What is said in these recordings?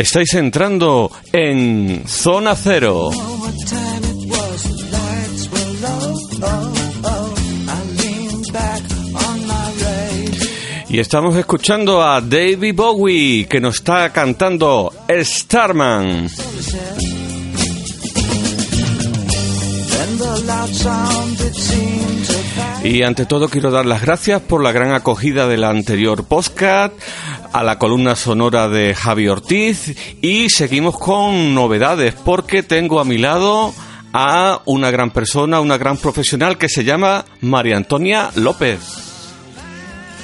Estáis entrando en Zona Cero. Y estamos escuchando a David Bowie que nos está cantando Starman. Y ante todo quiero dar las gracias por la gran acogida del anterior podcast, a la columna sonora de Javi Ortiz y seguimos con novedades porque tengo a mi lado a una gran persona, una gran profesional que se llama María Antonia López.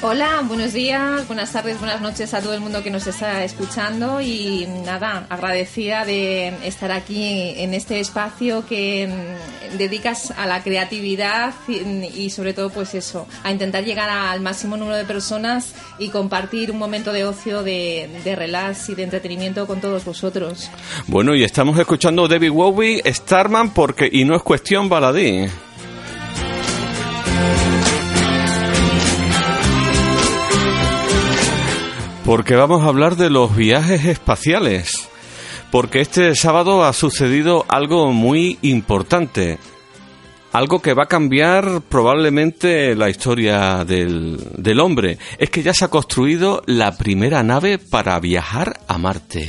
Hola, buenos días, buenas tardes, buenas noches a todo el mundo que nos está escuchando y nada, agradecida de estar aquí en este espacio que mm, dedicas a la creatividad y, sobre todo pues eso, a intentar llegar al máximo número de personas y compartir un momento de ocio, de, de relax y de entretenimiento con todos vosotros. Bueno, y estamos escuchando David Bowie, Starman, porque y no es cuestión baladí. Porque vamos a hablar de los viajes espaciales. Porque este sábado ha sucedido algo muy importante. Algo que va a cambiar probablemente la historia del, del hombre. Es que ya se ha construido la primera nave para viajar a Marte.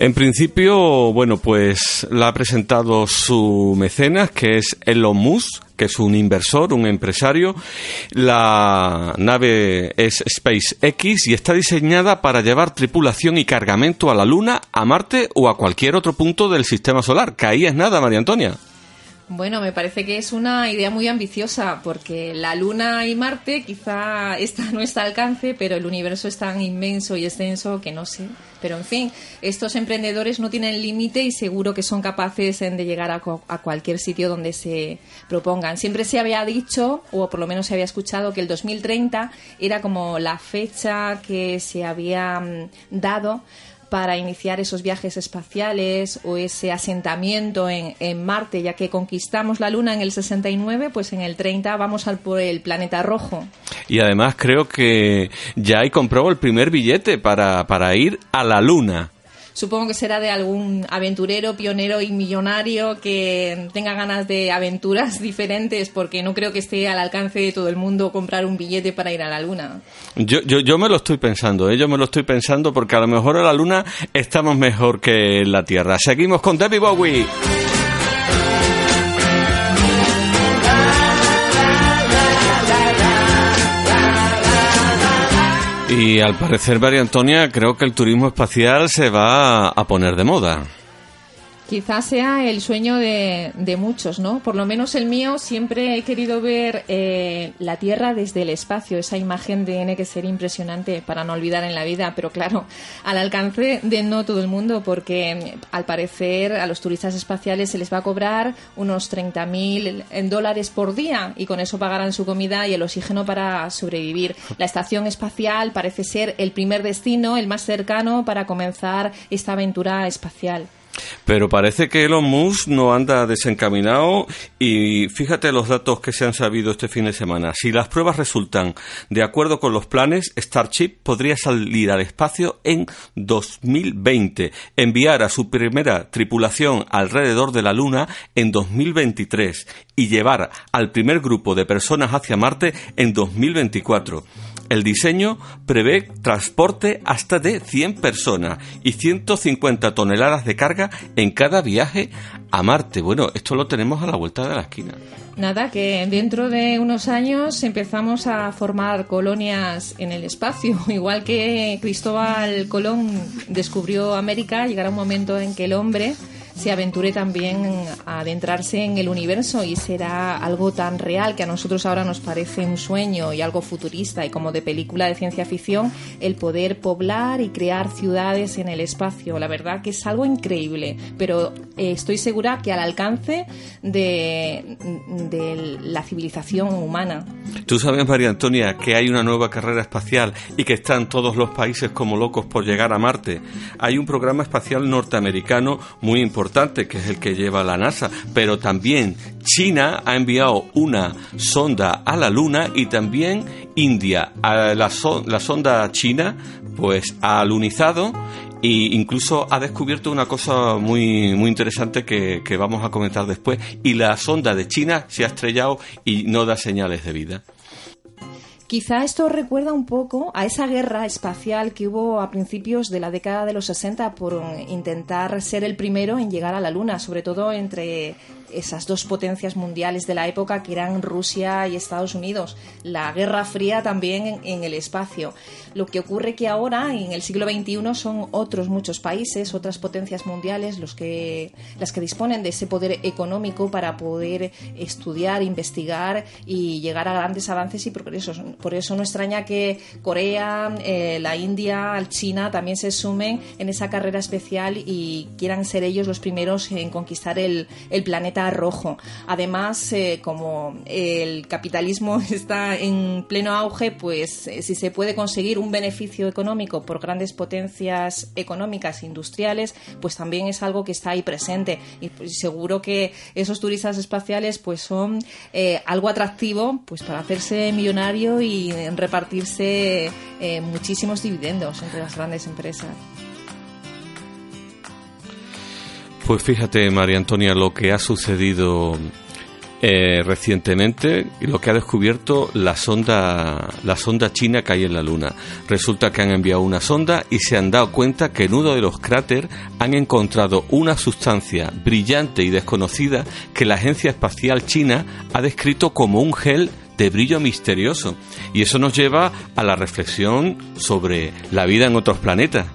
En principio, bueno, pues la ha presentado su mecenas, que es Elon Musk, que es un inversor, un empresario. La nave es SpaceX y está diseñada para llevar tripulación y cargamento a la Luna, a Marte o a cualquier otro punto del sistema solar. Que ahí es nada, María Antonia. Bueno, me parece que es una idea muy ambiciosa porque la Luna y Marte quizá está a nuestro alcance, pero el universo es tan inmenso y extenso que no sé. Pero en fin, estos emprendedores no tienen límite y seguro que son capaces de llegar a, a, cualquier sitio donde se propongan. Siempre se había dicho, o por lo menos se había escuchado, que el 2030 era como la fecha que se había mm, dado para iniciar esos viajes espaciales o ese asentamiento en, en, Marte, ya que conquistamos la Luna en el 69, pues en el 30 vamos al por el planeta rojo. Y además creo que ya hay comprado el primer billete para, para ir a la Luna supongo que será de algún aventurero, pionero y millonario que tenga ganas de aventuras diferentes, porque no creo que esté al alcance de todo el mundo comprar un billete para ir a la Luna. Yo, yo, yo me lo estoy pensando, ¿eh? yo me lo estoy pensando porque a lo mejor en la Luna estamos mejor que en la Tierra. Seguimos con Debbie Bowie. Y al parecer, María Antonia, creo que el turismo espacial se va a poner de moda. Quizás sea el sueño de, muchos, ¿no? Por lo menos el mío siempre he querido ver eh, la Tierra desde el espacio. Esa imagen tiene que ser impresionante para no olvidar en la vida, pero claro, al alcance de no todo el mundo, porque al parecer a los turistas espaciales se les va a cobrar unos 30.000 dólares por día y con eso pagarán su comida y el oxígeno para sobrevivir. La estación espacial parece ser el primer destino, el más cercano para comenzar esta aventura espacial. Pero parece que Elon Musk no anda desencaminado y fíjate los datos que se han sabido este fin de semana. Si las pruebas resultan de acuerdo con los planes, Starship podría salir al espacio en 2020, enviar a su primera tripulación alrededor de la Luna en 2023 y llevar al primer grupo de personas hacia Marte en 2024. El diseño prevé transporte hasta de 100 personas y 150 toneladas de carga en cada viaje a Marte. Bueno, esto lo tenemos a la vuelta de la esquina. Nada, que dentro de unos años empezamos a formar colonias en el espacio. Igual que Cristóbal Colón descubrió América, llegará un momento en que el hombre se aventure también a adentrarse en el universo y será algo tan real que a nosotros ahora nos parece un sueño y algo futurista y como de película de ciencia ficción, el poder poblar y crear ciudades en el espacio. La verdad que es algo increíble, pero eh, estoy segura que al alcance de, de la civilización humana. Tú sabes, María Antonia, que hay una nueva carrera espacial y que están todos los países como locos por llegar a Marte. Hay un programa espacial norteamericano muy importante que es el que lleva la NASA, pero también China ha enviado una sonda a la Luna y también India. A la, sonda china pues ha alunizado e incluso ha descubierto una cosa muy, muy interesante que vamos a comentar después. Y la sonda de China se ha estrellado y no da señales de vida. Quizá esto recuerda un poco a esa guerra espacial que hubo a principios de la década de los 60 por intentar ser el primero en llegar a la Luna, sobre todo entre esas dos potencias mundiales de la época que eran Rusia y Estados Unidos. La Guerra Fría también en, el espacio. Lo que ocurre que ahora, en el siglo XXI, son otros muchos países, otras potencias mundiales, los que, las que disponen de ese poder económico para poder estudiar, investigar y llegar a grandes avances y progresos. Por eso no extraña que Corea, eh, la India, China también se sumen en esa carrera especial y quieran ser ellos los primeros en conquistar el planeta rojo. Además, eh, como el capitalismo está en pleno auge, pues eh, si se puede conseguir un beneficio económico por grandes potencias económicas industriales, pues también es algo que está ahí presente. Y pues, seguro que esos turistas espaciales pues son eh, algo atractivo pues para hacerse millonario y repartirse muchísimos dividendos entre las grandes empresas. Pues fíjate, María Antonia, lo que ha sucedido eh, recientemente y lo que ha descubierto la sonda, la sonda china que hay en la Luna. Resulta que han enviado una sonda y se han dado cuenta que en uno de los cráteres han encontrado una sustancia brillante y desconocida que la Agencia Espacial China ha descrito como un gel de brillo misterioso. Y eso nos lleva a la reflexión sobre la vida en otros planetas.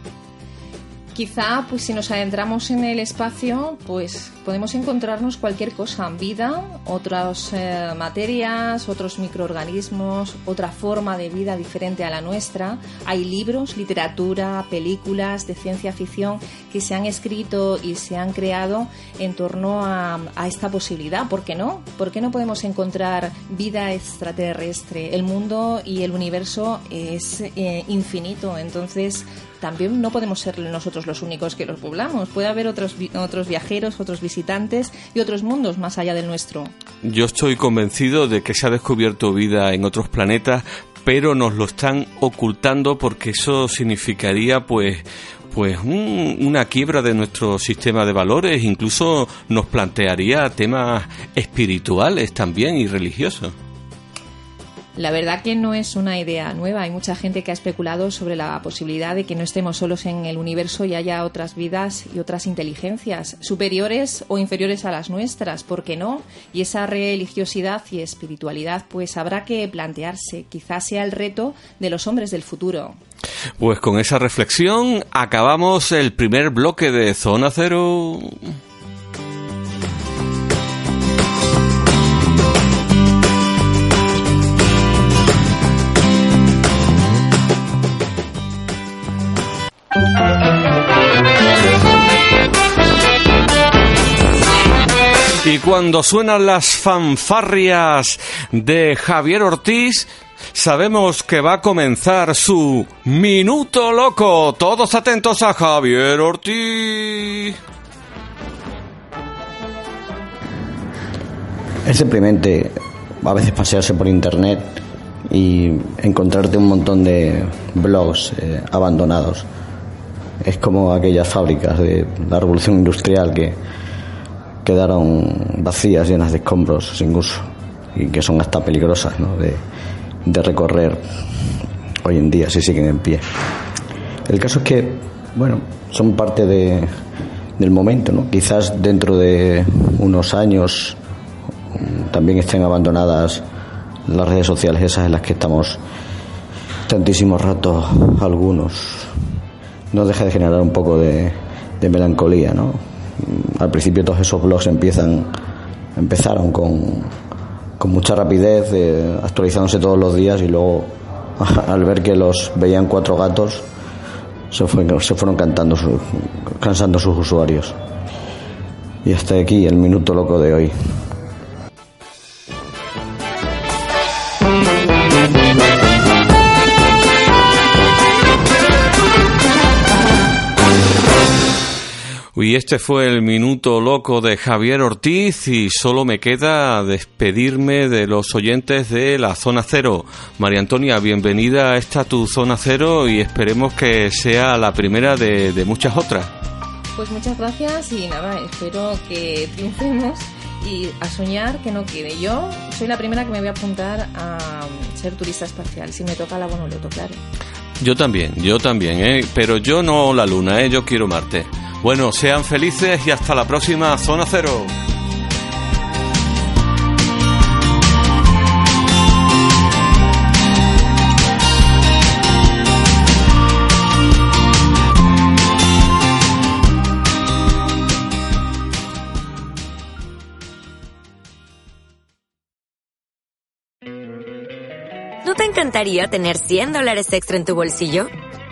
Quizá, pues si nos adentramos en el espacio, pues podemos encontrarnos cualquier cosa, vida, otras eh, materias, otros microorganismos, otra forma de vida diferente a la nuestra. Hay libros, literatura, películas de ciencia ficción que se han escrito y se han creado en torno a, esta posibilidad. ¿Por qué no? ¿Por qué no podemos encontrar vida extraterrestre? El mundo y el universo es eh, infinito, entonces también no podemos ser nosotros los únicos que los poblamos. Puede haber otros, otros viajeros, otros visitantes y otros mundos más allá del nuestro. Yo estoy convencido de que se ha descubierto vida en otros planetas, pero nos lo están ocultando porque eso significaría pues pues una quiebra de nuestro sistema de valores, incluso nos plantearía temas espirituales también y religiosos. La verdad que no es una idea nueva. Hay mucha gente que ha especulado sobre la posibilidad de que no estemos solos en el universo y haya otras vidas y otras inteligencias superiores o inferiores a las nuestras. ¿Por qué no? Y esa religiosidad y espiritualidad, pues habrá que plantearse. Quizás sea el reto de los hombres del futuro. Pues con esa reflexión acabamos el primer bloque de Zona Cero. Cuando suenan las fanfarrias de Javier Ortiz, sabemos que va a comenzar su Minuto Loco. Todos atentos a Javier Ortiz. Es simplemente a veces pasearse por internet y encontrarte un montón de blogs eh, abandonados. Es como aquellas fábricas de la revolución industrial que quedaron vacías, llenas de escombros sin uso y que son hasta peligrosas de, recorrer. hoy en día, si siguen en pie. El caso es que, bueno, son parte de, del momento, ¿no? Quizás dentro de unos años también estén abandonadas las redes sociales esas en las que estamos tantísimos ratos algunos. No deja de generar un poco de, de melancolía, ¿no? Al principio todos esos blogs empiezan, empezaron con, con mucha rapidez, eh, actualizándose todos los días y luego al ver que los veían cuatro gatos se, se fueron cantando cansando sus usuarios. Y hasta aquí el minuto loco de hoy. Y este fue el minuto loco de Javier Ortiz y solo me queda despedirme de los oyentes de la Zona Cero. María Antonia, bienvenida a esta tu Zona Cero y esperemos que sea la primera de, de muchas otras. Pues muchas gracias y nada, espero que triunfemos y a soñar que no quede. Yo soy la primera que me voy a apuntar a ser turista espacial, si me toca la Bonoloto, claro. Yo también, yo también, ¿eh? pero yo no la Luna, ¿eh? yo quiero Marte. Bueno, sean felices y hasta la próxima Zona Cero. ¿No te encantaría tener 100 dólares extra en tu bolsillo?